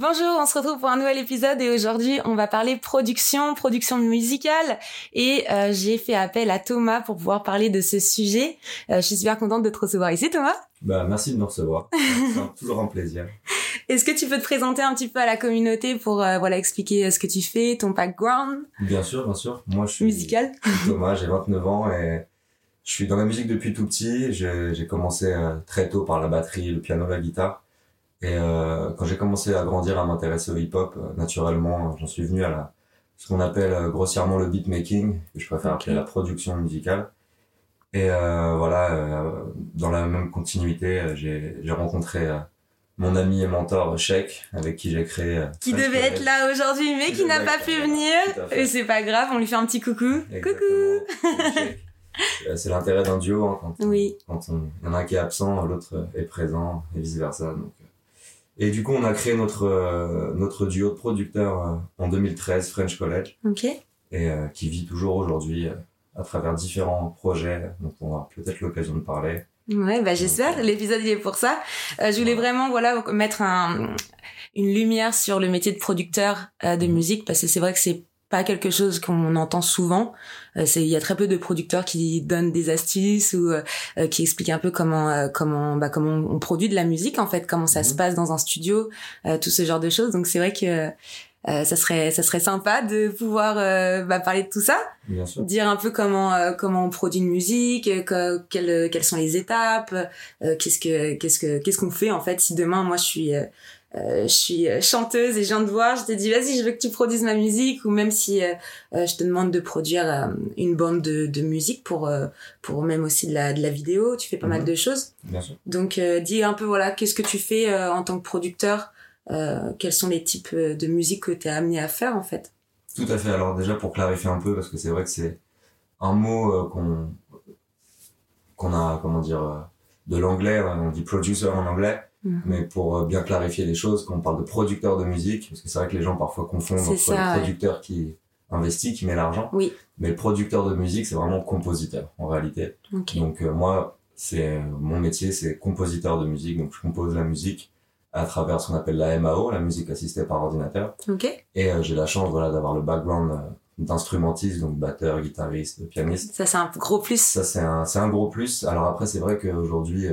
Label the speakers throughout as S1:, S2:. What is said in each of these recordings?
S1: Bonjour, on se retrouve pour un nouvel épisode et aujourd'hui on va parler production, production musicale et euh, j'ai fait appel à Thomas pour pouvoir parler de ce sujet. Euh, je suis super contente de te recevoir ici Thomas.
S2: Bah merci de me recevoir, c'est toujours un plaisir.
S1: Est-ce que tu peux te présenter un petit peu à la communauté pour euh, voilà expliquer ce que tu fais, ton background?
S2: Bien sûr, bien sûr. Moi je suis
S1: musical.
S2: Thomas, j'ai 29 ans et je suis dans la musique depuis tout petit. J'ai commencé très tôt par la batterie, le piano, la guitare. Et euh, quand j'ai commencé à grandir, à m'intéresser au hip-hop, euh, naturellement, j'en suis venu à la, ce qu'on appelle euh, grossièrement le beatmaking, que je préfère appeler la production musicale. Et euh, voilà, euh, dans la même continuité, j'ai rencontré mon ami et mentor Sheik, avec qui j'ai créé.
S1: Qui devait être là aujourd'hui, mais qui, n'a pas pu venir. Et c'est pas grave, on lui fait un petit coucou. Coucou.
S2: c'est l'intérêt d'un duo hein, quand,
S1: oui.
S2: quand on, il y en a un qui est absent, l'autre est présent et vice versa. Donc et du coup, on a créé notre euh, notre duo de producteurs euh, en 2013, French College.
S1: Ok.
S2: Et euh, qui vit toujours aujourd'hui à travers différents projets dont on aura peut-être l'occasion de parler.
S1: Ouais, bah j'espère. L'épisode il est pour ça. je voulais vraiment voilà mettre un, une lumière sur le métier de producteur de mhm. musique parce que c'est vrai que c'est pas quelque chose qu'on entend souvent. Euh, c'est il y a très peu de producteurs qui donnent des astuces ou euh, euh, qui expliquent un peu comment comment bah comment on produit de la musique en fait, comment ça se mhm. passe dans un studio, tout ce genre de choses. Donc c'est vrai que ça serait ça serait sympa de pouvoir bah, parler de tout ça,
S2: Bien sûr.
S1: dire un peu comment comment on produit une musique, quelles quelles sont les étapes, qu'est-ce que qu'est-ce que qu'est-ce qu'on fait en fait si demain moi je suis euh, je suis euh, chanteuse et je viens de voir, je te dis vas-y, je veux que tu produises ma musique ou même si euh, je te demande de produire une bande de, de musique pour pour même aussi de la de la vidéo, tu fais pas mal mhm. de choses.
S2: Bien sûr.
S1: Donc dis un peu voilà, qu'est-ce que tu fais en tant que producteur? Quels sont les types de musique que tu es amené à faire en fait?
S2: Tout à fait. Alors déjà pour clarifier un peu parce que c'est vrai que c'est un mot qu'on qu'on a comment dire de l'anglais, on dit producer en anglais Mhm. Mais pour euh, bien clarifier les choses, quand on parle de producteur de musique, parce que c'est vrai que les gens parfois confondent entre le producteur qui investit, qui met l'argent.
S1: Oui.
S2: Mais le producteur de musique, c'est vraiment compositeur, en réalité. Donc euh, moi, c'est mon métier, c'est compositeur de musique. Donc je compose la musique à travers ce qu'on appelle la MAO, la musique assistée par ordinateur.
S1: Okay.
S2: Et euh, j'ai la chance voilà d'avoir le background d'instrumentiste, donc batteur, guitariste, pianiste.
S1: Ça c'est un gros plus.
S2: Ça c'est un c'est un gros plus. Alors après c'est vrai qu'aujourd'hui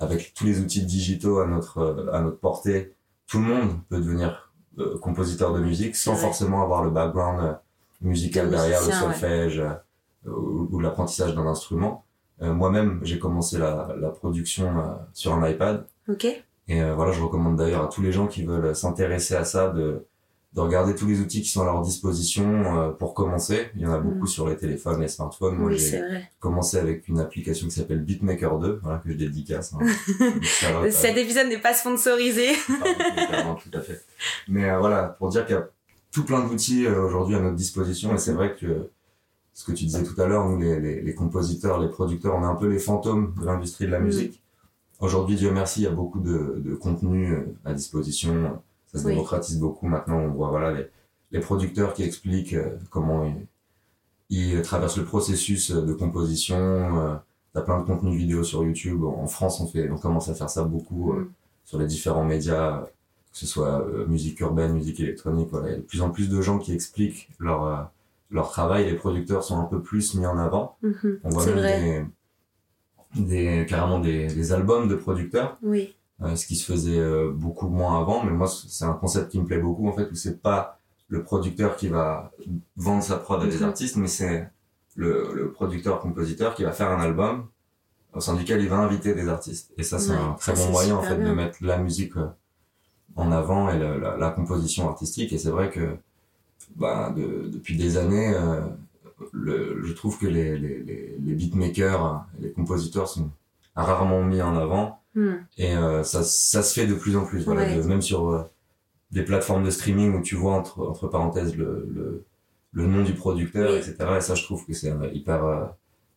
S2: avec tous les outils digitaux à notre euh, à notre portée, tout le monde peut devenir euh, compositeur de musique sans forcément avoir le background euh, musical derrière, le solfège ou, l'apprentissage d'un instrument. Moi-même, j'ai commencé la, la production sur un iPad.
S1: Ok.
S2: Et voilà, je recommande d'ailleurs à tous les gens qui veulent s'intéresser à ça de de regarder tous les outils qui sont à leur disposition euh, pour commencer. Il y en a beaucoup mm. sur les téléphones, les smartphones. Moi, j'ai commencé avec une application qui s'appelle Beatmaker 2, voilà, que je dédicace. Hein.
S1: Cet épisode n'est pas sponsorisé.
S2: ah, tout à fait. Mais euh, voilà, pour dire qu'il y a tout plein d'outils euh, aujourd'hui à notre disposition, et c'est vrai que ce que tu disais tout à l'heure, nous, les, les, les, compositeurs, les producteurs, on est un peu les fantômes de l'industrie de la mm. musique. Aujourd'hui, Dieu merci, il y a beaucoup de, de contenu à disposition ça se démocratise beaucoup maintenant. On voit voilà les, les producteurs qui expliquent euh, comment ils, ils, traversent le processus de composition. Euh, T'as plein de contenus vidéo sur YouTube. En France, on fait, on commence à faire ça beaucoup euh, mm. sur les différents médias, que ce soit euh, musique urbaine, musique électronique. Voilà, il y a de plus en plus de gens qui expliquent leur leur travail. Les producteurs sont un peu plus mis en avant.
S1: Mm-hmm.
S2: On voit même des, des carrément des, des albums de producteurs.
S1: Oui
S2: euh, ce qui se faisait euh, beaucoup moins avant. Mais moi, c'est un concept qui me plaît beaucoup en fait, où c'est pas le producteur qui va vendre sa prod à des mhm. artistes, mais c'est le, le producteur-compositeur qui va faire un album au sein duquel il va inviter des artistes. Et ça, c'est un très bon moyen en fait de mettre la musique euh, en avant et la, la, composition artistique. Et c'est vrai que bah, de, depuis des années, euh, le, je trouve que les, les, les, les beatmakers, les compositeurs sont rarement mis en avant.
S1: Hmm.
S2: Et euh, ça, ça se fait de plus en plus. Voilà,
S1: Ouais.
S2: de- même sur euh, des plateformes de streaming où tu vois entre, entre parenthèses le, le, le nom du producteur, etc. Et ça, je trouve que c'est euh, hyper euh,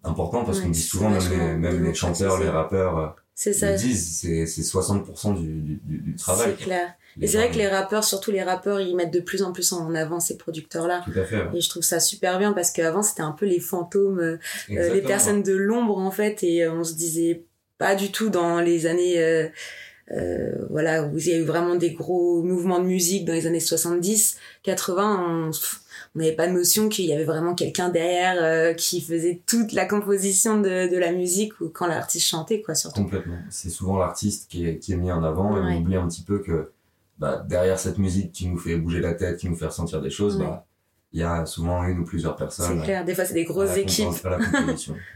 S2: important parce
S1: Ouais,
S2: qu'on dit souvent, même les, même les chanteurs, les rappeurs,
S1: C'est ça.
S2: le disent, c'est c'est 60% du, du, du, du travail.
S1: C'est clair.
S2: Les
S1: Et c'est vrai que les rappeurs, surtout les rappeurs, ils mettent de plus en plus en avant ces producteurs-là.
S2: Tout à fait. ouais.
S1: Et je trouve ça super bien parce qu'avant, c'était un peu les fantômes, euh, les personnes de l'ombre, en fait. Et on se disait pas du tout dans les années, euh, euh, voilà, où il y a eu vraiment des gros mouvements de musique dans les années 70, 80. On n'avait pas de notion qu'il y avait vraiment quelqu'un derrière euh, qui faisait toute la composition de, de la musique ou quand l'artiste chantait, quoi, surtout.
S2: Complètement. C'est souvent l'artiste qui est, qui est mis en avant et
S1: Ouais.
S2: on oublie un petit peu que bah, derrière cette musique qui nous fait bouger la tête, qui nous fait ressentir des choses,
S1: Ouais.
S2: bah, il y a souvent une ou plusieurs
S1: C'est
S2: personnes
S1: clair. Des fois, c'est des grosses équipes.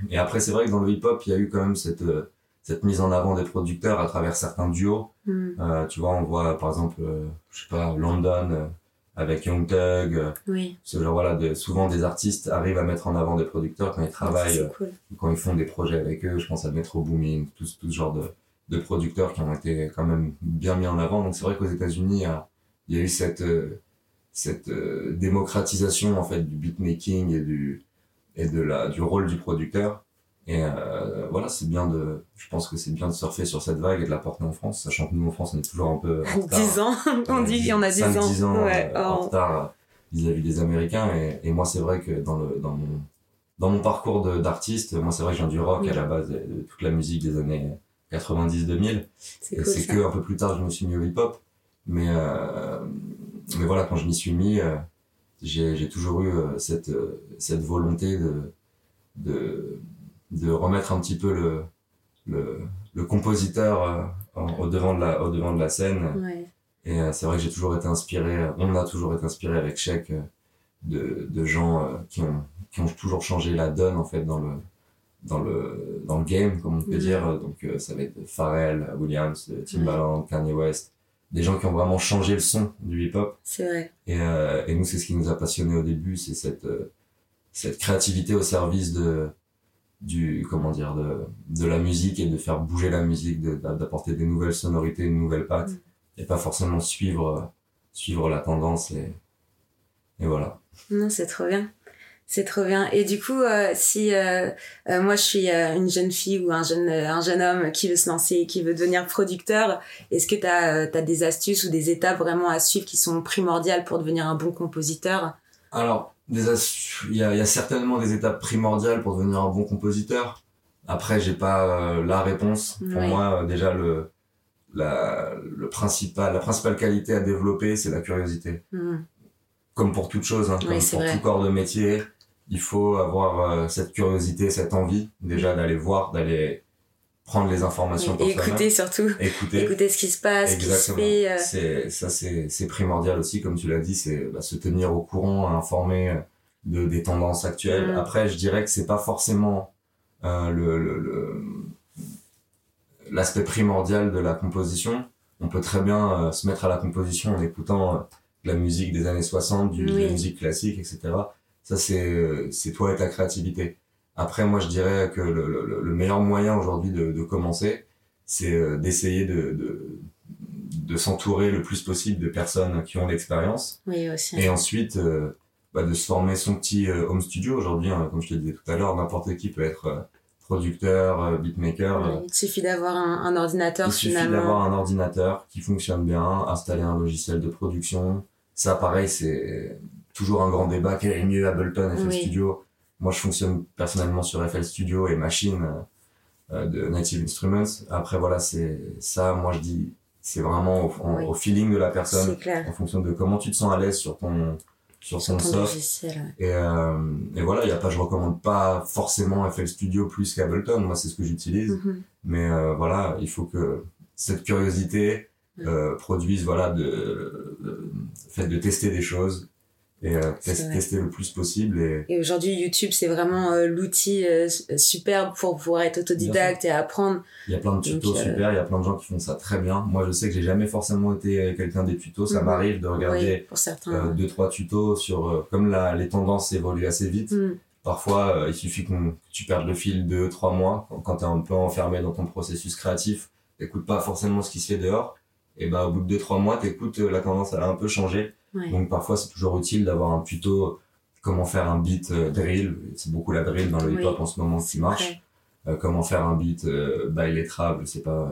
S2: et après, c'est vrai que dans le hip-hop, il y a eu quand même cette, euh, cette mise en avant des producteurs à travers certains duos.
S1: Hmm.
S2: Euh, tu vois, on voit par exemple, euh, je sais pas, London euh, avec Young Thug,
S1: Oui.
S2: ce genre voilà, de, souvent des artistes arrivent à mettre en avant des producteurs quand ils travaillent
S1: C'est cool.
S2: quand ils font des projets avec eux, je pense à Metro Booming, tout, tout ce genre de, de producteurs qui ont été quand même bien mis en avant. Donc c'est vrai qu'aux États-Unis, il y a, il y a eu cette, cette démocratisation en fait du beatmaking et du et de la du rôle du producteur. Et euh, voilà, c'est bien de, je pense que c'est bien de surfer sur cette vague et de la porter en France, sachant que nous en France, on est toujours un peu en retard.
S1: 10 ans. on dit qu'on a 10 ans.
S2: 5-10 ans
S1: Ouais.
S2: euh, en
S1: Oh.
S2: retard euh, vis-à-vis des Américains. Et, et moi, c'est vrai que dans, le, dans, mon, dans mon parcours de- d'artiste, moi, c'est vrai que je viens du rock à la base, de, de toute la musique des années 90-2000.
S1: C'est
S2: Et
S1: cool.
S2: que un peu plus tard, je me suis mis au hip-hop. Mais, euh, mais voilà, quand je m'y suis mis, euh, j'ai j'ai toujours eu euh, cette, euh, cette volonté de, de, de remettre un petit peu le, le, le compositeur euh, en- au, devant de la, au devant de la scène.
S1: Ouais.
S2: Et euh, c'est vrai que j'ai toujours été inspiré, euh, on a toujours été inspiré avec Sheik euh, de, de gens qui, ont, qui ont toujours changé la donne en fait dans le, dans le, dans le game, comme on peut
S1: Mhm.
S2: dire. Donc euh, ça va être Pharrell, Williams, euh, Timbaland, Kanye West, des gens qui ont vraiment changé le son du hip-hop.
S1: C'est vrai.
S2: Et, euh, et nous, c'est ce qui nous a passionnés au début, c'est cette, euh, cette créativité au service de, du, comment dire, de, de la musique et de faire bouger la musique, de- d'apporter des nouvelles sonorités, une nouvelle patte,
S1: Mm.
S2: et pas forcément suivre, suivre la tendance et, et voilà.
S1: Non, c'est trop bien. C'est trop bien. Et du coup, euh, si euh, euh, moi je suis euh, une jeune fille ou un jeune un jeune homme qui veut se lancer qui veut devenir producteur, est-ce que tu as, des astuces ou des étapes vraiment à suivre qui sont primordiales pour devenir un bon compositeur?
S2: Alors, des il y a, il y a certainement des étapes primordiales pour devenir un bon compositeur. Après, j'ai pas euh, la réponse. Pour
S1: Oui.
S2: moi, euh, déjà le la le principal la principale qualité à développer, c'est la curiosité.
S1: Hmm.
S2: Comme pour toute chose, hein,
S1: Oui,
S2: comme pour
S1: vrai.
S2: tout corps de métier, il faut avoir euh, cette curiosité, cette envie déjà d'aller voir, d'aller prendre les informations
S1: Et
S2: pour
S1: écouter surtout.
S2: Écouter.
S1: Écouter ce qui se passe, ce qui se
S2: Exactement.
S1: fait. euh,
S2: C'est ça, c'est c'est primordial aussi, comme tu l'as dit, c'est bah, se tenir au courant, informer euh, de des tendances actuelles.
S1: Mm.
S2: Après, je dirais que c'est pas forcément euh, le le- le- l'aspect primordial de la composition. On peut très bien euh, se mettre à la composition en écoutant euh, de la musique des années 60, du, de la
S1: Oui.
S2: musique classique, etc. Ça, c'est c'est toi et ta créativité. Après, moi, je dirais que le, le, le meilleur moyen aujourd'hui de, de commencer, c'est euh, d'essayer de, de, de s'entourer le plus possible de personnes qui ont l'expérience
S1: Oui, aussi.
S2: et ensuite euh, bah, de se former son petit euh, home studio. Aujourd'hui, hein, comme je te disais tout à l'heure, n'importe qui peut être euh, producteur, euh, beatmaker.
S1: il suffit d'avoir un, un ordinateur
S2: il suffit
S1: finalement.
S2: d'avoir un ordinateur qui fonctionne bien, installer un logiciel de production. Ça, pareil, c'est toujours un grand débat. Quel est le mieux, Ableton, FL
S1: Oui.
S2: Studio? Moi, je fonctionne personnellement sur FL Studio et Machine euh, euh, de Native Instruments. Après, voilà, c'est ça. Moi, je dis, c'est vraiment au, en-
S1: Oui.
S2: au feeling de la personne, en fonction de comment tu te sens à l'aise sur ton sur
S1: Sur
S2: ton
S1: ton
S2: soft.
S1: logiciel.
S2: Et, euh, et voilà, il y a pas, je recommande pas forcément FL Studio plus qu'Ableton. Moi, c'est ce que j'utilise.
S1: Mhm.
S2: Mais euh, voilà, il faut que cette curiosité euh, produise voilà de, fait de tester des choses et euh, tester le plus possible et
S1: Et aujourd'hui, YouTube, c'est vraiment euh, l'outil euh, superbe pour pouvoir être autodidacte et apprendre.
S2: il y a plein de tutos
S1: Donc, euh,
S2: super, il y a plein de gens qui font ça très bien. Moi, je sais que j'ai jamais forcément été quelqu'un des tutos, ça
S1: Mhm.
S2: m'arrive de
S1: Oui,
S2: regarder
S1: pour certains.
S2: deux trois tutos sur comme la, les tendances évoluent assez vite.
S1: Mhm.
S2: parfois il suffit que tu perdes le fil deux, trois mois quand tu es un peu enfermé dans ton processus créatif, t'écoutes pas forcément ce qui se fait dehors. Et bah au bout de deux, trois mois, t'écoutes la tendance elle a un peu changé. Donc parfois c'est toujours utile d'avoir un tuto comment faire un beat drill. C'est beaucoup la drill dans le hip-hop en ce moment qui marche. comment faire un beat by je sais pas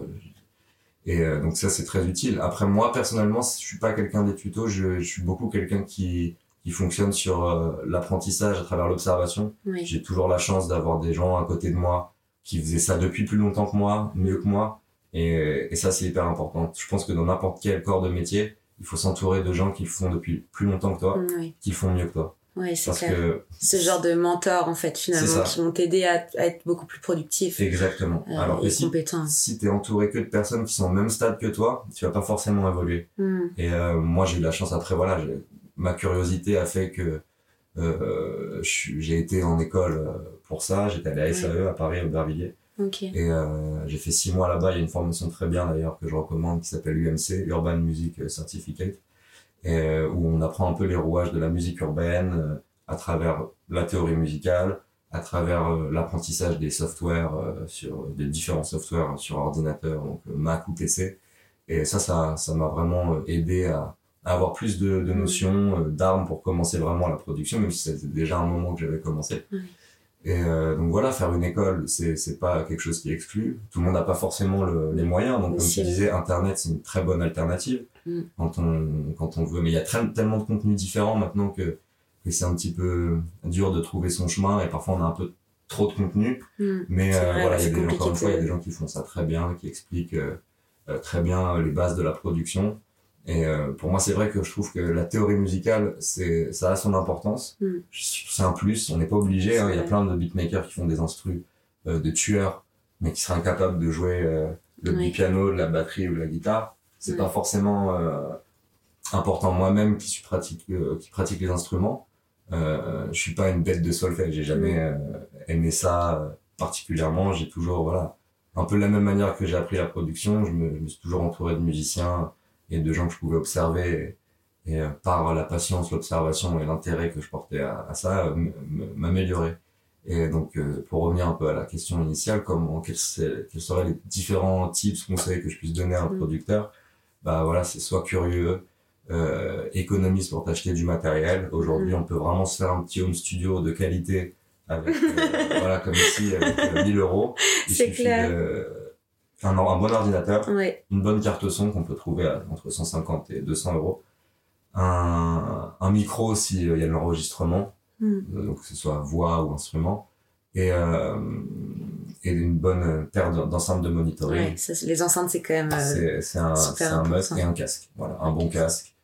S2: et euh, donc ça, c'est très utile. Après, moi, personnellement, je suis pas quelqu'un des tutos, je, je suis beaucoup quelqu'un qui, qui fonctionne sur euh, l'apprentissage à travers l'observation. J'ai toujours la chance d'avoir des gens à côté de moi qui faisaient ça depuis plus longtemps que moi, mieux que moi. Et, et ça, c'est hyper important. Je pense que dans n'importe quel corps de métier, il faut s'entourer de gens qui le font depuis plus longtemps que toi, qui le font mieux que toi.
S1: Oui, c'est clair. Que Ce genre de mentor, en fait, finalement, qui vont t'aider à, être beaucoup plus productif.
S2: Exactement. Euh, Alors si, si t'es entouré que de personnes qui sont au même stade que toi, tu vas pas forcément évoluer. Hmm. Et euh, moi, j'ai eu de la chance après, voilà, ma curiosité a fait que euh, j'ai été en école pour ça. J'étais allé à SAE à Paris, au Aubervilliers. Okay. Et euh, j'ai fait six mois là-bas. Il y a une formation très bien d'ailleurs que je recommande qui s'appelle UMC, Urban Music Certificate euh, où on apprend un peu les rouages de la musique urbaine euh, à travers la théorie musicale, à travers l'apprentissage des softwares sur des différents softwares sur ordinateur, donc Mac ou PC. Et ça, ça, ça m'a vraiment aidé à, avoir plus de, de notions, d'armes pour commencer vraiment la production, même si c'était déjà un moment que j'avais commencé. Et euh, donc voilà, faire une école, c'est c'est pas quelque chose qui exclut. Tout le monde n'a pas forcément le, les moyens. Donc comme tu disais, Internet c'est une très bonne alternative mm. quand on quand on veut. Mais il y a tellement de contenus différents maintenant que que c'est un petit peu dur de trouver son chemin et parfois on a un peu trop de contenu. Mm. Mais euh, voilà, il y a des, encore une fois, il y a des gens qui font ça très bien, qui expliquent euh, euh, très bien les bases de la production. Et euh, pour moi, c'est vrai que je trouve que la théorie musicale, c'est ça a son importance. Mm. C'est un plus. On n'est pas obligé. Hein. Il y a plein de beatmakers qui font des instrus euh, de tueurs, mais qui seraient incapables de jouer euh, le piano, la batterie ou la guitare. C'est pas forcément important. Moi-même, qui suis pratique, qui pratique les instruments, je suis pas une bête de solfège. J'ai jamais aimé ça particulièrement. J'ai toujours voilà un peu de la même manière que j'ai appris la production. Je me, je me suis toujours entouré de musiciens et de gens que je pouvais observer et, euh, par la patience, l'observation et l'intérêt que je portais à, ça, euh, m'améliorer. Et donc, euh, pour revenir un peu à la question initiale, comment, quels, quels seraient les différents tips, conseils que je puisse donner à un mm. producteur? Bah voilà, c'est soit curieux, euh, économiste pour t'acheter du matériel. Aujourd'hui, mm. on peut vraiment se faire un petit home studio de qualité avec, voilà, comme ici, avec 1000 euros.
S1: C'est clair
S2: un, un bon ordinateur, une bonne carte son qu'on peut trouver à, entre 150 et 200 euros, un, un micro s'il euh, y a de l'enregistrement, hmm. euh, donc que ce soit voix ou instrument, et, euh, et une bonne paire d'enceintes de monitoring.
S1: Ouais, les enceintes, c'est quand même.
S2: Euh, c'est un, un must et un casque. Voilà, un bon casque.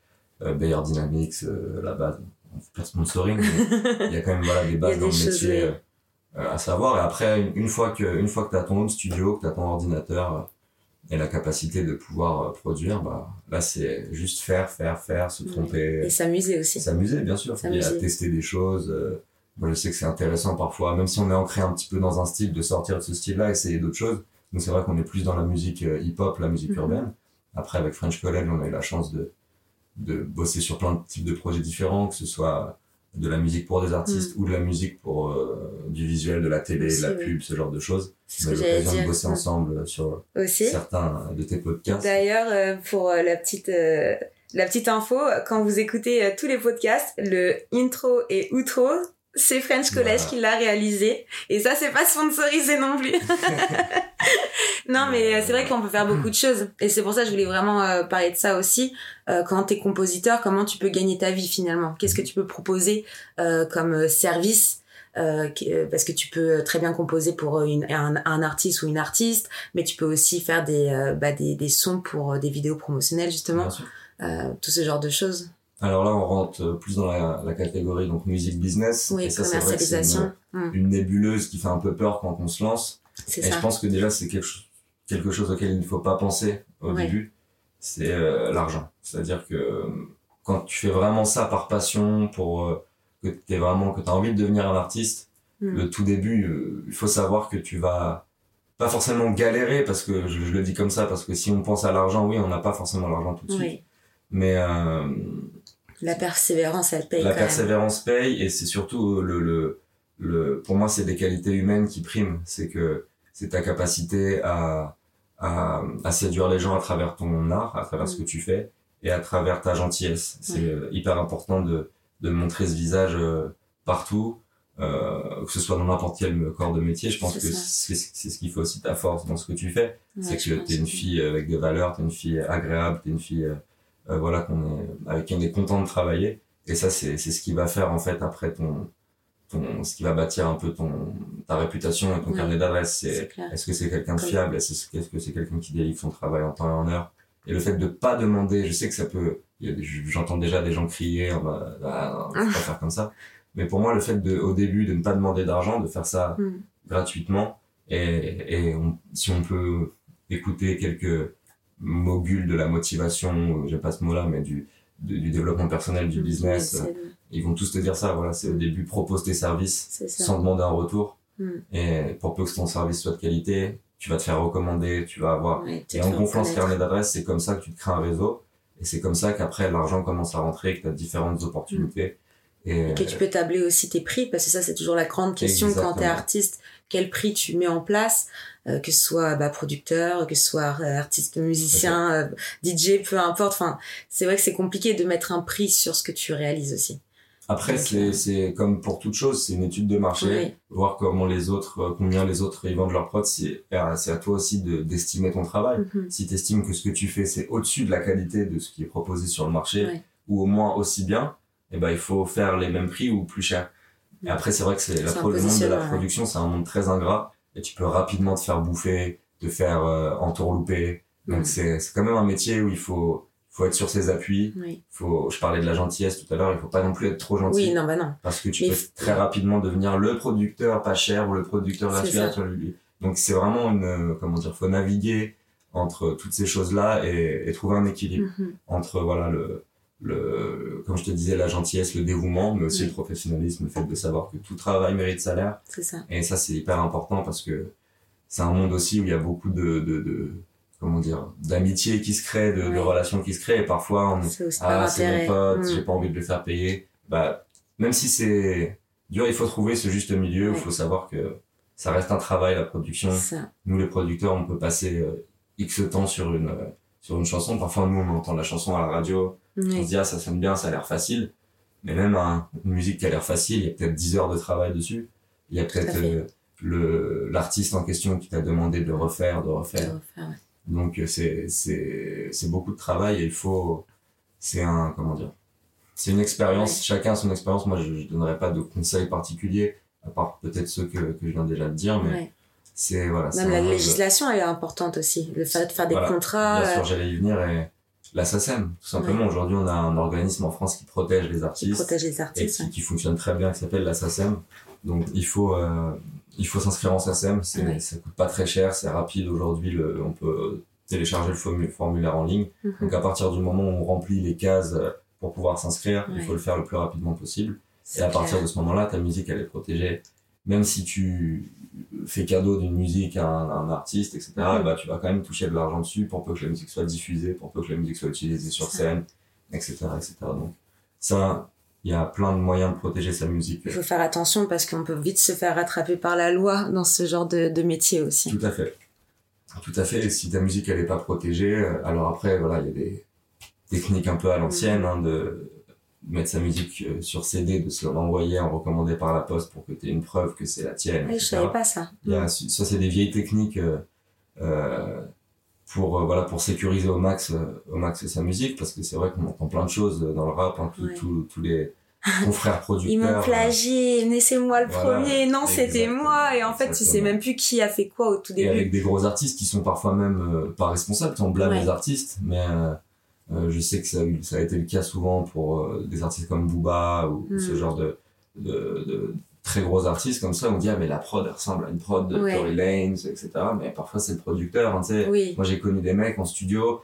S2: Euh, Bayer Dynamics, la base. On fait pas de sponsoring, mais il y a quand même voilà, des bases dans le métier. À savoir. Et après, une, fois que, une fois que t'as ton home studio, que t'as ton ordinateur euh, et la capacité de pouvoir euh, produire, bah, là, c'est juste faire, faire, faire, se tromper.
S1: Et s'amuser aussi.
S2: S'amuser, bien sûr. Et à tester des choses. Moi, je sais que c'est intéressant parfois, même si on est ancré un petit peu dans un style, de sortir de ce style-là, essayer d'autres choses. Donc, c'est vrai qu'on est plus dans la musique hip-hop, la musique mhm. urbaine. Après, avec French College, on a eu la chance de, de bosser sur plein de types de projets différents, que ce soit de la musique pour des artistes mm. ou de la musique pour euh, du visuel, de la télé, de la pub, ce genre de choses. On a l'occasion de bosser ensemble sur certains de tes podcasts.
S1: D'ailleurs, euh, pour euh, la petite la petite info, quand vous écoutez tous les podcasts, le intro et outro c'est French College qui l'a réalisé. Et ça, c'est pas sponsorisé non plus. non, mais euh, c'est vrai qu'on peut faire beaucoup de choses. Et c'est pour ça que je voulais vraiment euh, parler de ça aussi. Euh, quand t'es compositeur, comment tu peux gagner ta vie finalement? Qu'est-ce que tu peux proposer euh, comme service parce que tu peux très bien composer pour une, un, un, artiste ou une artiste, mais tu peux aussi faire des, bah, des, des sons pour des vidéos promotionnelles justement, tout ce genre de choses.
S2: Alors là, on rentre plus dans la, la catégorie donc musique business.
S1: Oui, et ça, commercialisation.
S2: Une, hmm. une, nébuleuse qui fait un peu peur quand on se lance. Et ça. je pense que déjà, c'est quelque, quelque chose auquel il ne faut pas penser au début. C'est euh, l'argent. C'est-à-dire que euh, quand tu fais vraiment ça par passion, pour euh, que vraiment que t'as envie de devenir un artiste, hmm. le tout début, il faut savoir que tu vas pas forcément galérer parce que je, je, le dis comme ça parce que si on pense à l'argent, oui, on n'a pas forcément l'argent tout de suite. Mais
S1: la persévérance, elle paye.
S2: La persévérance paye et c'est surtout le, le, le, pour moi, c'est des qualités humaines qui priment. C'est que c'est ta capacité à, à, à, séduire les gens à travers ton art, à travers ce que tu fais et à travers ta gentillesse. C'est euh, hyper important de, de montrer ce visage euh, partout, euh, que ce soit dans n'importe quel corps de métier. Je pense que c'est ce qui fait aussi ta force dans ce que tu fais. c'est que t'es une fille avec des valeurs, t'es une fille agréable, t'es une fille euh, voilà qu'on est avec qui on est content de travailler. Et ça, c'est c'est ce qui va faire en fait après ton ton, ce qui va bâtir un peu ton, ta réputation et ton carnet d'adresse. C'est, est-ce que c'est quelqu'un de fiable? Est-ce que c'est quelqu'un qui délivre son travail en temps et en heure? Et le fait de pas demander, je sais que ça peut, j'entends déjà des gens crier, on va, ah, pas faire comme ça. Mais pour moi, le fait de, au début, de ne pas demander d'argent, de faire ça mm. gratuitement, et, et si on peut écouter quelques moguls de la motivation, j'aime pas ce mot-là, mais du, du développement personnel, du business, ils vont tous te dire ça. Voilà, c'est au début propose tes services sans demander un retour. Mm. Et pour peu que ton service soit de qualité, tu vas te faire recommander, tu vas avoir. et en gonflant ce carnet d'adresses, c'est comme ça que tu te crées un réseau. Et c'est comme ça qu'après, l'argent commence à rentrer, que tu as différentes opportunités.
S3: Et, que tu peux tabler aussi tes prix, parce que ça, c'est toujours la grande question quand tu es artiste. Quel prix tu mets en place, euh, que ce soit bah, producteur, que ce soit euh, artiste, musicien, euh, DJ, peu importe. Enfin, c'est vrai que c'est compliqué de mettre un prix sur ce que tu réalises aussi.
S2: Après, c'est, c'est comme pour toute chose, c'est une étude de marché, voir comment les autres, combien les autres ils vendent leurs prods. C'est, c'est à toi aussi de, d'estimer ton travail. Mm-hmm. Si tu estimes que ce que tu fais, c'est au-dessus de la qualité de ce qui est proposé sur le marché, ou au moins aussi bien, eh ben, il faut faire les mêmes prix ou plus cher. Et après, c'est vrai que c'est, la, le monde de la production, c'est un monde très ingrat, et tu peux rapidement te faire bouffer, te faire euh, entourlouper. Donc mm. c'est, c'est quand même un métier où il faut, faut être sur ses appuis. Oui. Faut, je parlais de la gentillesse tout à l'heure, il faut pas non plus être trop gentil.
S3: Oui, non, bah non.
S2: Parce que tu peux très rapidement devenir le producteur pas cher ou le producteur gratuit. Donc c'est vraiment une, comment dire, faut naviguer entre toutes ces choses-là et, et trouver un équilibre mm-hmm. entre, voilà, le, le, comme je te disais, la gentillesse, le dévouement, mais aussi le professionnalisme, le fait de savoir que tout travail mérite salaire.
S3: C'est ça.
S2: Et ça, c'est hyper important parce que c'est un monde aussi où il y a beaucoup de, de, de comment dire d'amitié qui se crée de, de, relations qui se créent. Et parfois on ah c'est mon pote mm. j'ai pas envie de le faire payer. Bah même si c'est dur il faut trouver ce juste milieu. Il faut savoir que ça reste un travail la production. Nous les producteurs on peut passer euh, x temps sur une euh, sur une chanson. Parfois nous on entend la chanson à la radio. On se dit ah ça sonne bien ça a l'air facile. Mais même une musique qui a l'air facile il y a peut-être 10 heures de travail dessus. Il y a peut-être euh, le l'artiste en question qui t'a demandé de refaire de refaire, de refaire ouais. Donc euh, c'est c'est c'est beaucoup de travail et il faut c'est un comment dire c'est une expérience chacun a son expérience. Moi je, je donnerais pas de conseils particuliers à part peut-être ceux que que je viens déjà de dire mais c'est voilà
S3: même la législation elle est importante aussi. Le fait de faire des contrats
S2: bien sûr euh, j'allais y venir et la SACEM tout simplement. Aujourd'hui on a un organisme en France qui protège les artistes
S3: qui protège les artistes
S2: et qui, qui fonctionne très bien qui s'appelle la SACEM. Donc il faut euh, il faut s'inscrire en SACEM, c'est, ouais. ça coûte pas très cher, c'est rapide aujourd'hui, le, on peut télécharger le formulaire en ligne. Mm -hmm. Donc à partir du moment où on remplit les cases euh, pour pouvoir s'inscrire, ouais. il faut le faire le plus rapidement possible. C'est et à partir de ce moment-là, ta musique elle est protégée. Même si tu fais cadeau d'une musique à un, à un artiste, etc., mm -hmm. bah, tu vas quand même toucher de l'argent dessus pour peu que la musique soit diffusée, pour peu que la musique soit utilisée sur scène, etc., etc. Donc ça, il y a plein de moyens de protéger sa musique.
S3: Il faut faire attention parce qu'on peut vite se faire rattraper par la loi dans ce genre de, de métier aussi.
S2: Tout à fait. Tout à fait. Et si ta musique elle est pas protégée, euh, alors après voilà, il y a des techniques un peu à l'ancienne hein, de mettre sa musique euh, sur CD, de se l'envoyer en recommandé par la poste pour que tu aies une preuve que c'est la tienne.
S3: Oui, je savais pas ça.
S2: Il y a, ça c'est des vieilles techniques euh, euh pour euh, voilà pour sécuriser au max euh, au max sa musique parce que c'est vrai qu'on entend plein de choses dans le rap hein, tous les confrères producteurs
S3: ils m'ont plagié mais c'est moi le voilà, premier non c'était moi et en fait Exactement. tu sais même plus qui a fait quoi au tout début
S2: et avec des gros artistes qui sont parfois même euh, pas responsables on blâme ouais. les artistes mais euh, euh, je sais que ça, ça a été le cas souvent pour euh, des artistes comme Booba ou mm. ce genre de, de, de très gros artistes comme ça, on dit ah mais la prod elle ressemble à une prod de ouais. Tory Lanez, etc. Mais parfois c'est le producteur, hein, tu sais. Oui. Moi j'ai connu des mecs en studio,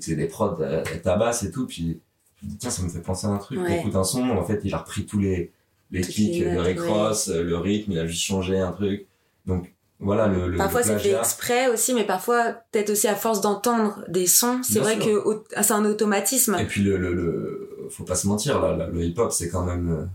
S2: c'est des prods à tabasse et tout, puis je me dis tiens ça me fait penser à un truc. Ouais. Écoute un son, en fait il a repris tous les les de Rick Ross, ouais. le rythme, il a juste changé un truc. Donc voilà le, le
S3: parfois c'est fait exprès aussi mais parfois peut-être aussi à force d'entendre des sons c'est vrai sûr. que c'est un automatisme
S2: et puis le, le, le faut pas se mentir là, le hip hop c'est quand même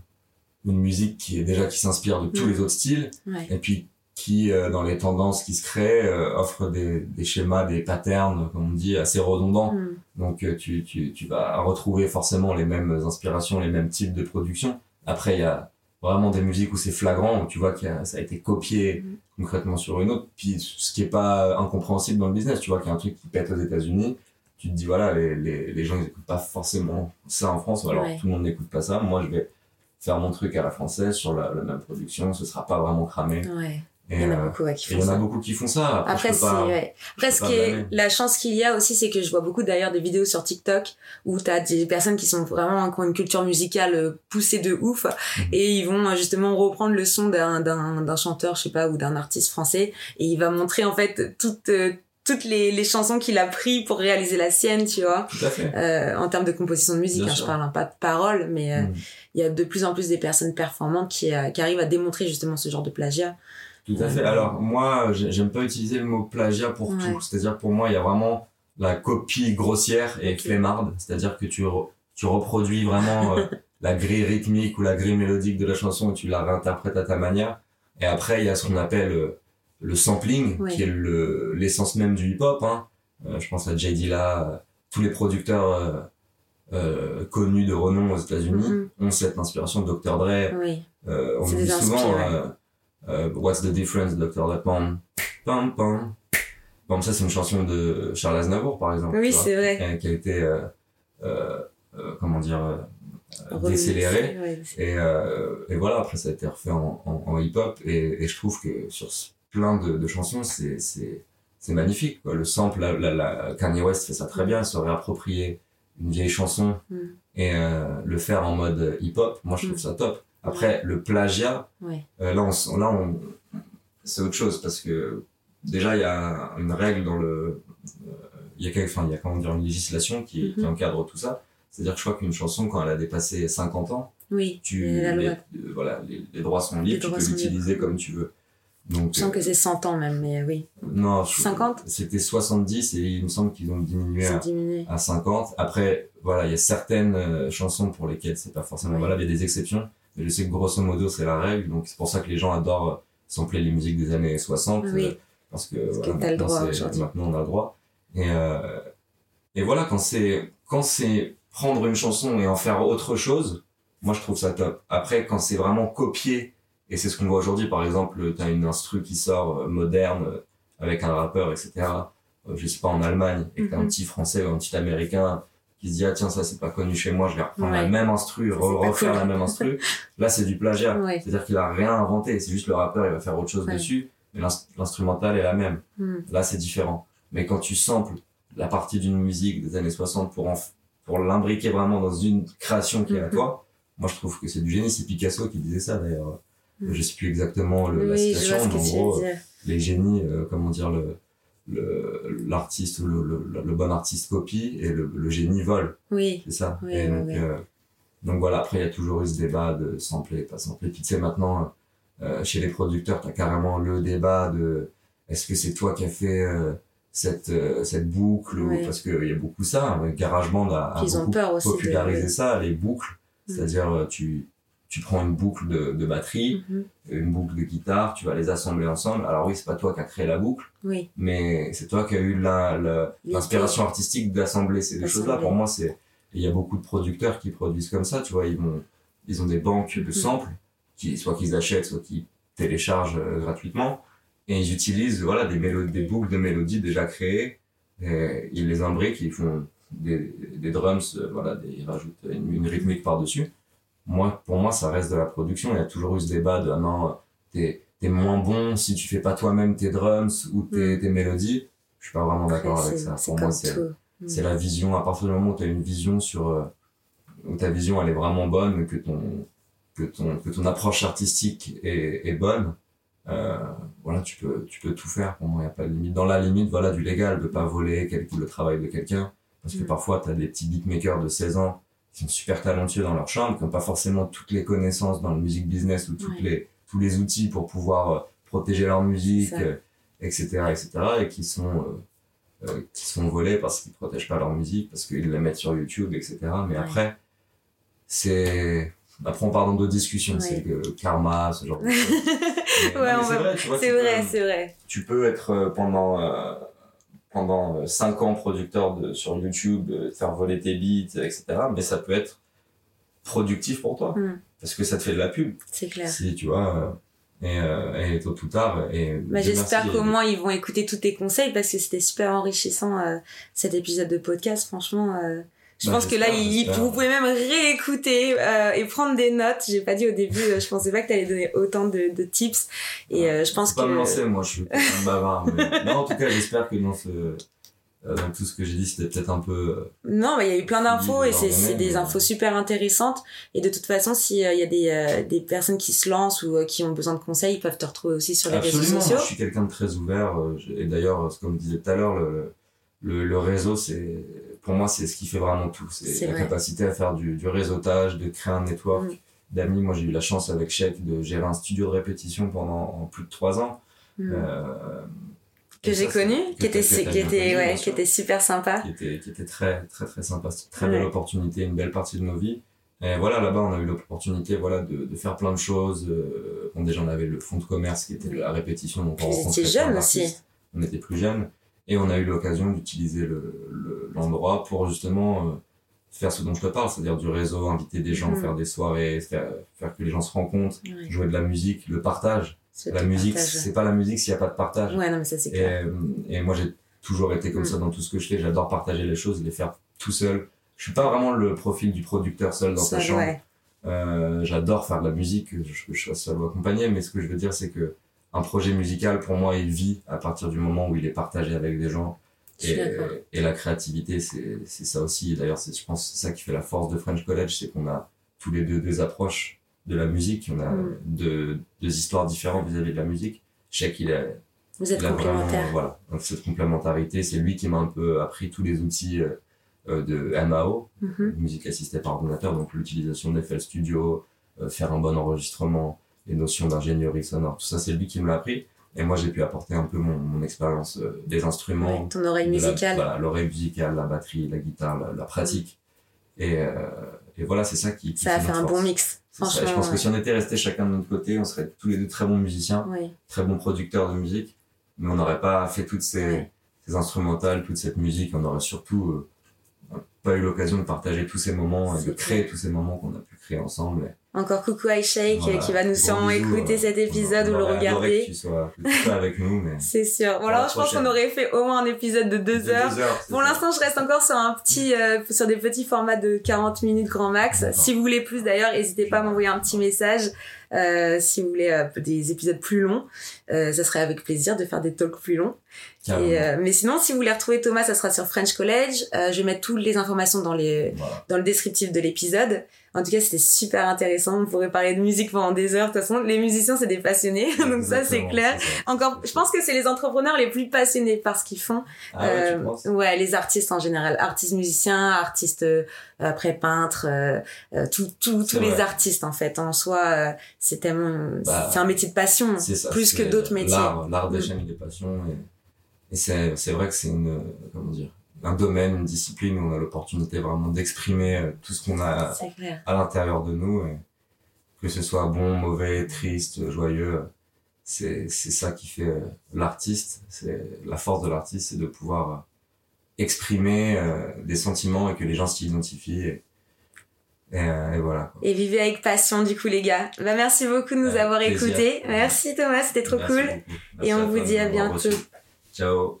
S2: une musique qui est déjà qui s'inspire de tous
S3: Mm.
S2: les autres styles
S3: Ouais.
S2: et puis qui euh, dans les tendances qui se créent euh, offre des, des schémas des patterns comme on dit assez redondants
S3: Mm.
S2: donc euh, tu, tu, tu vas retrouver forcément les mêmes inspirations les mêmes types de production après il y a vraiment des musiques où c'est flagrant où tu vois que ça a été copié
S3: Mm.
S2: concrètement sur une autre puis ce qui est pas incompréhensible dans le business tu vois qu'il y a un truc qui pète aux États-Unis tu te dis voilà les, les, les gens ils écoutent pas forcément ça en France ou alors
S3: Ouais.
S2: tout le monde n'écoute pas ça moi je vais faire mon truc à la française sur la, la même production ce sera pas vraiment cramé
S3: Ouais.
S2: et
S3: Il y en a
S2: euh,
S3: beaucoup ouais, qui
S2: et il
S3: font
S2: y en a
S3: ça.
S2: beaucoup qui font ça après,
S3: c'est, ouais. Après, ce qui est, la chance qu'il y a aussi, c'est que je vois beaucoup d'ailleurs des vidéos sur TikTok où t'as des personnes qui sont vraiment, qui ont une culture musicale euh, poussée de ouf
S2: Mhm.
S3: et ils vont euh, justement reprendre le son d'un, d'un, chanteur, je sais pas, ou d'un artiste français et il va montrer en fait toutes, euh, toutes les, les chansons qu'il a pris pour réaliser la sienne, tu vois,
S2: tout à fait
S3: euh, en termes de composition de musique, hein, je parle hein, pas de paroles, mais euh,
S2: Mm.
S3: il y a de plus en plus des personnes performantes qui, euh, qui arrivent à démontrer justement ce genre de plagiat.
S2: Tout à fait. Alors, moi, j'ai- j'aime pas utiliser le mot plagiat pour
S3: Ouais.
S2: tout. C'est-à-dire, pour moi, il y a vraiment la copie grossière et flemmarde. C'est-à-dire que tu, re- tu reproduis vraiment euh, la grille rythmique ou la grille mélodique de la chanson et tu la réinterprètes à ta manière. Et après, il y a ce qu'on appelle euh, le sampling,
S3: Ouais.
S2: qui est le- l'essence même du hip-hop. Hein. Euh, je pense à Jay Dilla, euh, tous les producteurs euh, connus de renom aux États-Unis
S3: Mhm.
S2: ont cette inspiration de Dr. Dre,
S3: Oui.
S2: euh, on dit souvent, What's the difference, Dr. Dre? Pam, pam, pam. Bon, ça, c'est une chanson de Charles Aznavour, par exemple.
S3: Oui, c'est vrai.
S2: Qui a été, comment dire,
S3: Remixé,
S2: décéléré.
S3: ouais, c'est-
S2: Et, et voilà, après, ça a été refait en, en, en hip-hop. Et, et je trouve que sur ce- plein de, de chansons, c'est, c'est, c'est magnifique. Quoi. Le sample, la, la, la- Kanye West fait ça très bien, se réapproprier une vieille chanson
S3: Mm.
S2: et euh, le faire en mode hip-hop. Moi, je trouve
S3: Mm.
S2: ça top. Après, le plagiat,
S3: Ouais.
S2: euh, là, on, là on, c'est autre chose parce que déjà, il y a une règle dans le. euh, Il y a, enfin, il y a comment dire, une législation qui, qui encadre tout ça. C'est-à-dire que je crois qu'une chanson, quand elle a dépassé 50 ans,
S3: Oui.
S2: tu, les, euh, voilà, les, les droits sont
S3: Les
S2: libres, tu peux l'utiliser comme tu veux. Donc,
S3: Je sens
S2: euh,
S3: que c'est 100 ans même, mais oui,
S2: non, je-
S3: 50?
S2: C'était 70 et il me semble qu'ils ont diminué à,
S3: diminué.
S2: à 50. Après, voilà, il y a certaines euh, chansons pour lesquelles c'est pas forcément valable, il y a des exceptions. Mais je sais que grosso modo, c'est la règle. Donc, c'est pour ça que les gens adorent sampler les musiques des années 60.
S3: Oui.
S2: euh, parce que,
S3: Parce que
S2: voilà,
S3: t'as le
S2: maintenant,
S3: droit
S2: maintenant, on a le droit. Et, euh, et voilà, quand c'est, quand c'est prendre une chanson et en faire autre chose, moi, je trouve ça top. Après, quand c'est vraiment copier, et c'est ce qu'on voit aujourd'hui, par exemple, t'as une instru qui sort euh, moderne, euh, avec un rappeur, etc. euh, je sais pas, en Allemagne, et que t'as un
S3: Mhm.
S2: petit français ou un petit américain qui se dit, ah tiens, ça c'est pas connu chez moi, je vais reprendre la
S3: Ouais.
S2: même instru,
S3: Ça,
S2: re- refaire
S3: cool.
S2: la même instru. Là, c'est du plagiat.
S3: Ouais.
S2: C'est-à-dire qu'il a rien inventé, c'est juste le rappeur, il va faire autre chose
S3: Ouais.
S2: dessus, mais l'ins- l'instrumental est la même.
S3: Hmm.
S2: Là, c'est différent. Mais quand tu samples la partie d'une musique des années 60 pour, en pour l'imbriquer vraiment dans une création qui est à
S3: Mhm.
S2: toi, moi je trouve que c'est du génie. C'est Picasso qui disait ça d'ailleurs.
S3: Mhm.
S2: Je sais plus exactement le, la
S3: Oui,
S2: citation,
S3: ce
S2: mais en gros,
S3: dire.
S2: les génies, euh, comment dire, le l'artiste ou le, le, le bon artiste copie et le, le génie vole.
S3: Oui,
S2: C'est ça.
S3: Oui,
S2: et donc,
S3: oui.
S2: euh, donc voilà, après il y a toujours eu ce débat de sampler, pas sampler. Puis tu sais maintenant, euh, chez les producteurs, tu as carrément le débat de est-ce que c'est toi qui as fait euh, cette, euh, cette boucle ou
S3: Oui.
S2: parce qu'il y a beaucoup ça. GarageBand a, a beaucoup
S3: peur aussi. de-
S2: popularisé ça, les boucles.
S3: Mm.
S2: C'est-à-dire euh, tu, tu prends une boucle de, de batterie,
S3: Mhm.
S2: une boucle de guitare, tu vas les assembler ensemble. Alors oui, c'est pas toi qui as créé la boucle,
S3: Oui,
S2: mais c'est toi qui as eu l'inspiration artistique d'assembler ces deux choses-là. Pour moi, c'est il y a beaucoup de producteurs qui produisent comme ça. Tu vois, ils vont ils ont des banques de
S3: Mhm.
S2: samples qui soit qu'ils achètent, soit qu'ils téléchargent euh, gratuitement, et ils utilisent voilà des boucles de mélodies déjà créées. Et ils les imbriquent, ils font des, des drums, euh, voilà, des, ils rajoutent une, une rythmique par dessus. Moi, pour moi, ça reste de la production. Il y a toujours eu ce débat de ah non, t'es t'es moins bon si tu fais pas toi-même tes drums ou tes, tes mélodies. Je suis pas vraiment d'accord avec ça. Pour moi, c'est c'est la vision. À partir du moment où tu as une vision sur euh, où ta vision elle est vraiment bonne, que ton que ton que ton approche artistique est, est bonne, euh, voilà, tu peux tu peux tout faire. Pour moi, il y a pas de limite. Dans la limite, voilà, du légal, de pas voler quel, le travail de quelqu'un, parce que
S3: Mm.
S2: parfois tu as des petits beatmakers de 16 ans sont super talentueux dans leur chambre, qui n'ont pas forcément toutes les connaissances dans le music business ou toutes
S3: Ouais.
S2: les tous les outils pour pouvoir euh, protéger leur musique,
S3: Ça.
S2: euh, etc., etc., et qui sont euh, qui sont volés parce qu'ils protègent pas leur musique, parce qu'ils la mettent sur YouTube, etc. Mais
S3: Ouais.
S2: après, c'est après on part dans d'autres discussions c'est que karma ce genre de choses
S1: ouais, c'est vrai c'est vrai c'est vrai
S2: tu peux être pendant pendant 5 ans producteur de, sur YouTube faire voler tes beats etc mais ça peut être productif pour toi. Mm. parce que ça te fait de la pub.
S1: C'est clair.
S2: Si tu vois et, euh, et tôt ou tard et
S1: bah, j'espère qu'au moins ils vont écouter tous tes conseils parce que c'était super enrichissant euh, cet épisode de podcast. Franchement euh, je bah, pense que là vous pouvez même réécouter euh, et prendre des notes j'ai pas dit au début euh, je pensais pas que t'allais donner autant de, de tips et je pense
S2: que
S1: pas
S2: me lancer moi je suis un bavard mais... non en tout cas j'espère que dans ce euh, tout ce que j'ai dit, c'était peut-être un peu. Euh,
S1: non, il y a eu plein d'infos et c'est des infos super intéressantes. Et de toute façon, s'il y a des, euh, des personnes qui se lancent ou qui ont besoin de conseils, ils peuvent te retrouver aussi sur les réseaux sociaux.
S2: je suis quelqu'un de très ouvert. et d'ailleurs, comme je disais tout à l'heure, le, le, le, réseau, c'est pour moi, c'est ce qui fait vraiment tout. C'est la capacité à faire du, du, réseautage, de créer un network mm. d'amis. Moi, j'ai eu la chance avec Chef de gérer un studio de répétition pendant plus de trois ans. Mm. Euh,
S1: que j'ai connu, qui était, qui était, ouais, qui était super sympa.
S2: Qui était, qui était très, très, très sympa. C'était une très belle opportunité, une belle partie de nos vies. Et voilà, là-bas, on a eu l'opportunité, voilà, de, de, faire plein de choses. Euh, bon, déjà, on avait le fonds de commerce qui était la répétition. Donc,
S1: on Vous étiez jeune aussi.
S2: On était plus jeunes. Et on a eu l'occasion d'utiliser l'endroit le, pour justement euh, faire ce dont je te parle, c'est-à-dire du réseau, inviter des gens, mm. faire des soirées, faire, faire, que les gens se rencontrent, jouer de la musique, le partage la musique, c'est pas la musique s'il n'y a pas de partage.
S1: Ouais, non, mais ça, c'est clair.
S2: Et, moi, j'ai toujours été comme mm. ça dans tout ce que je fais. J'adore partager les choses, les faire tout seul. Je suis pas vraiment le profil du producteur seul dans sa chambre. Euh, j'adore faire de la musique, je, je, je sois seul ou accompagné, mais ce que je veux dire, c'est que un projet musical, pour moi, il vit à partir du moment où il est partagé avec des gens. Et, et, la créativité, c'est ça aussi. D'ailleurs, je pense c'est ça qui fait la force de French College, c'est qu'on a tous les deux deux approches de la musique. On a mm. deux, deux, histoires différentes vis-à-vis de la musique. Je sais qu'il a.
S1: Vous êtes complémentaires.
S2: Voilà. Donc, cette complémentarité, c'est lui qui m'a un peu appris tous les outils euh, euh, de MAO, mm-hmm. musique assistée par ordinateur, donc l'utilisation d'FL Studio, euh, faire un bon enregistrement, les notions d'ingénierie sonore, tout ça, c'est lui qui me l'a appris. Et moi, j'ai pu apporter un peu mon, mon expérience des instruments.
S1: ton oreille musicale.
S2: Voilà, l'oreille musicale, la batterie, la guitare, la, pratique. Et, et voilà, c'est ça qui,
S1: Ça a fait un bon mix.
S2: je pense que si on était resté chacun de notre côté, on serait tous les deux très bons musiciens, très bons producteurs de musique, mais on n'aurait pas fait toutes ces, ces, instrumentales, toute cette musique, on aurait surtout euh, pas eu l'occasion de partager tous ces moments et de créer tous ces moments qu'on a pu créer ensemble.
S1: Encore coucou iShake qui va nous sûrement écouter euh, cet épisode ou le regarder.
S2: Que tu sois, avec nous, mais.
S1: C'est sûr. Bon, alors, je pense qu'on aurait fait au moins un épisode de deux heures. Pour l'instant, je reste encore sur un petit, euh, sur des petits formats de 40 minutes grand max. Si vous voulez plus d'ailleurs, n'hésitez pas à m'envoyer un petit message. Euh, si vous voulez euh, des épisodes plus longs, euh, ça serait avec plaisir de faire des talks plus longs. Et, mais sinon, si vous voulez retrouver Thomas, ça sera sur French College. je vais mettre toutes les informations dans les dans le descriptif de l'épisode. En tout cas, c'était super intéressant. On pourrait parler de musique pendant des heures. De toute façon, les musiciens, c'est des passionnés. Donc ça, c'est clair. Encore, je pense que c'est les entrepreneurs les plus passionnés par ce qu'ils font.
S2: Ah ouais, euh,
S1: ouais, les artistes en général. Artistes musiciens, artistes euh, après peintres, euh, euh tous tous les artistes en fait. En soi, euh, c'est tellement, bah, c'est un métier de passion. Ça, plus que d'autres métiers.
S2: L'art des chaînes des passions. Et, et c'est vrai que c'est une, comment dire, un domaine, une discipline où on a l'opportunité vraiment d'exprimer euh, tout ce qu'on a à l'intérieur de nous. Et que ce soit bon, mauvais, triste, joyeux, c'est ça qui fait euh, l'artiste. C'est la force de l'artiste, c'est de pouvoir euh, exprimer des sentiments et que les gens s'y identifient. Et, et, voilà.
S1: Et vivez avec passion, du coup, les gars. Bah, merci beaucoup de nous avoir écoutés. Merci Thomas, c'était trop cool. Et on vous dit à bientôt.
S2: Ciao.